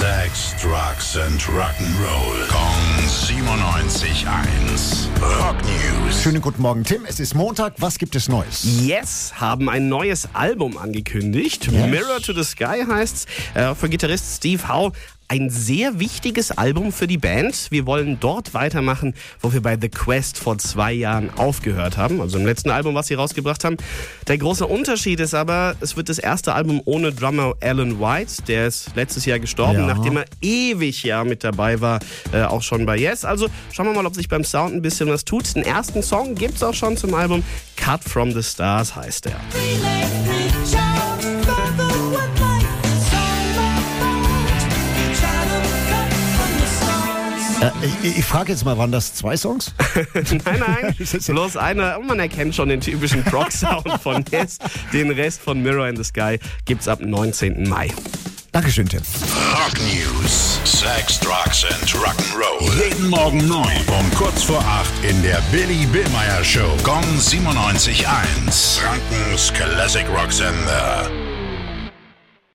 Sex, Drugs and Rock'n'Roll. Kong 97.1. Rock News. Schönen guten Morgen, Tim. Es ist Montag. Was gibt es Neues? Yes haben ein neues Album angekündigt. Yes. Mirror to the Sky heißt's. Äh, für Gitarrist Steve Howe ein sehr wichtiges Album für die Band. Wir wollen dort weitermachen, wo wir bei The Quest vor zwei Jahren aufgehört haben. Also im letzten Album, was sie rausgebracht haben. Der große Unterschied ist aber, es wird das erste Album ohne Drummer Alan White. Der ist letztes Jahr gestorben, Ja. nachdem er ewig ja mit dabei war, äh, auch schon bei Yes. Also schauen wir mal, ob sich beim Sound ein bisschen was tut. Den ersten Song gibt's auch schon zum Album. Cut from the Stars heißt er. Äh, ich, ich frage jetzt mal, waren das zwei Songs? Nein, nein, bloß einer. Und man erkennt schon den typischen Prog-Sound von Yes. Den Rest von Mirror in the Sky gibt's ab 19. Mai. Dankeschön, Tim. Rock News. Sex, Drugs and Rock'n'Roll. Jeden Morgen 9 um kurz vor 8 in der Billy Billmeyer Show. Gong 97.1. Frankens Classic Rock Sender.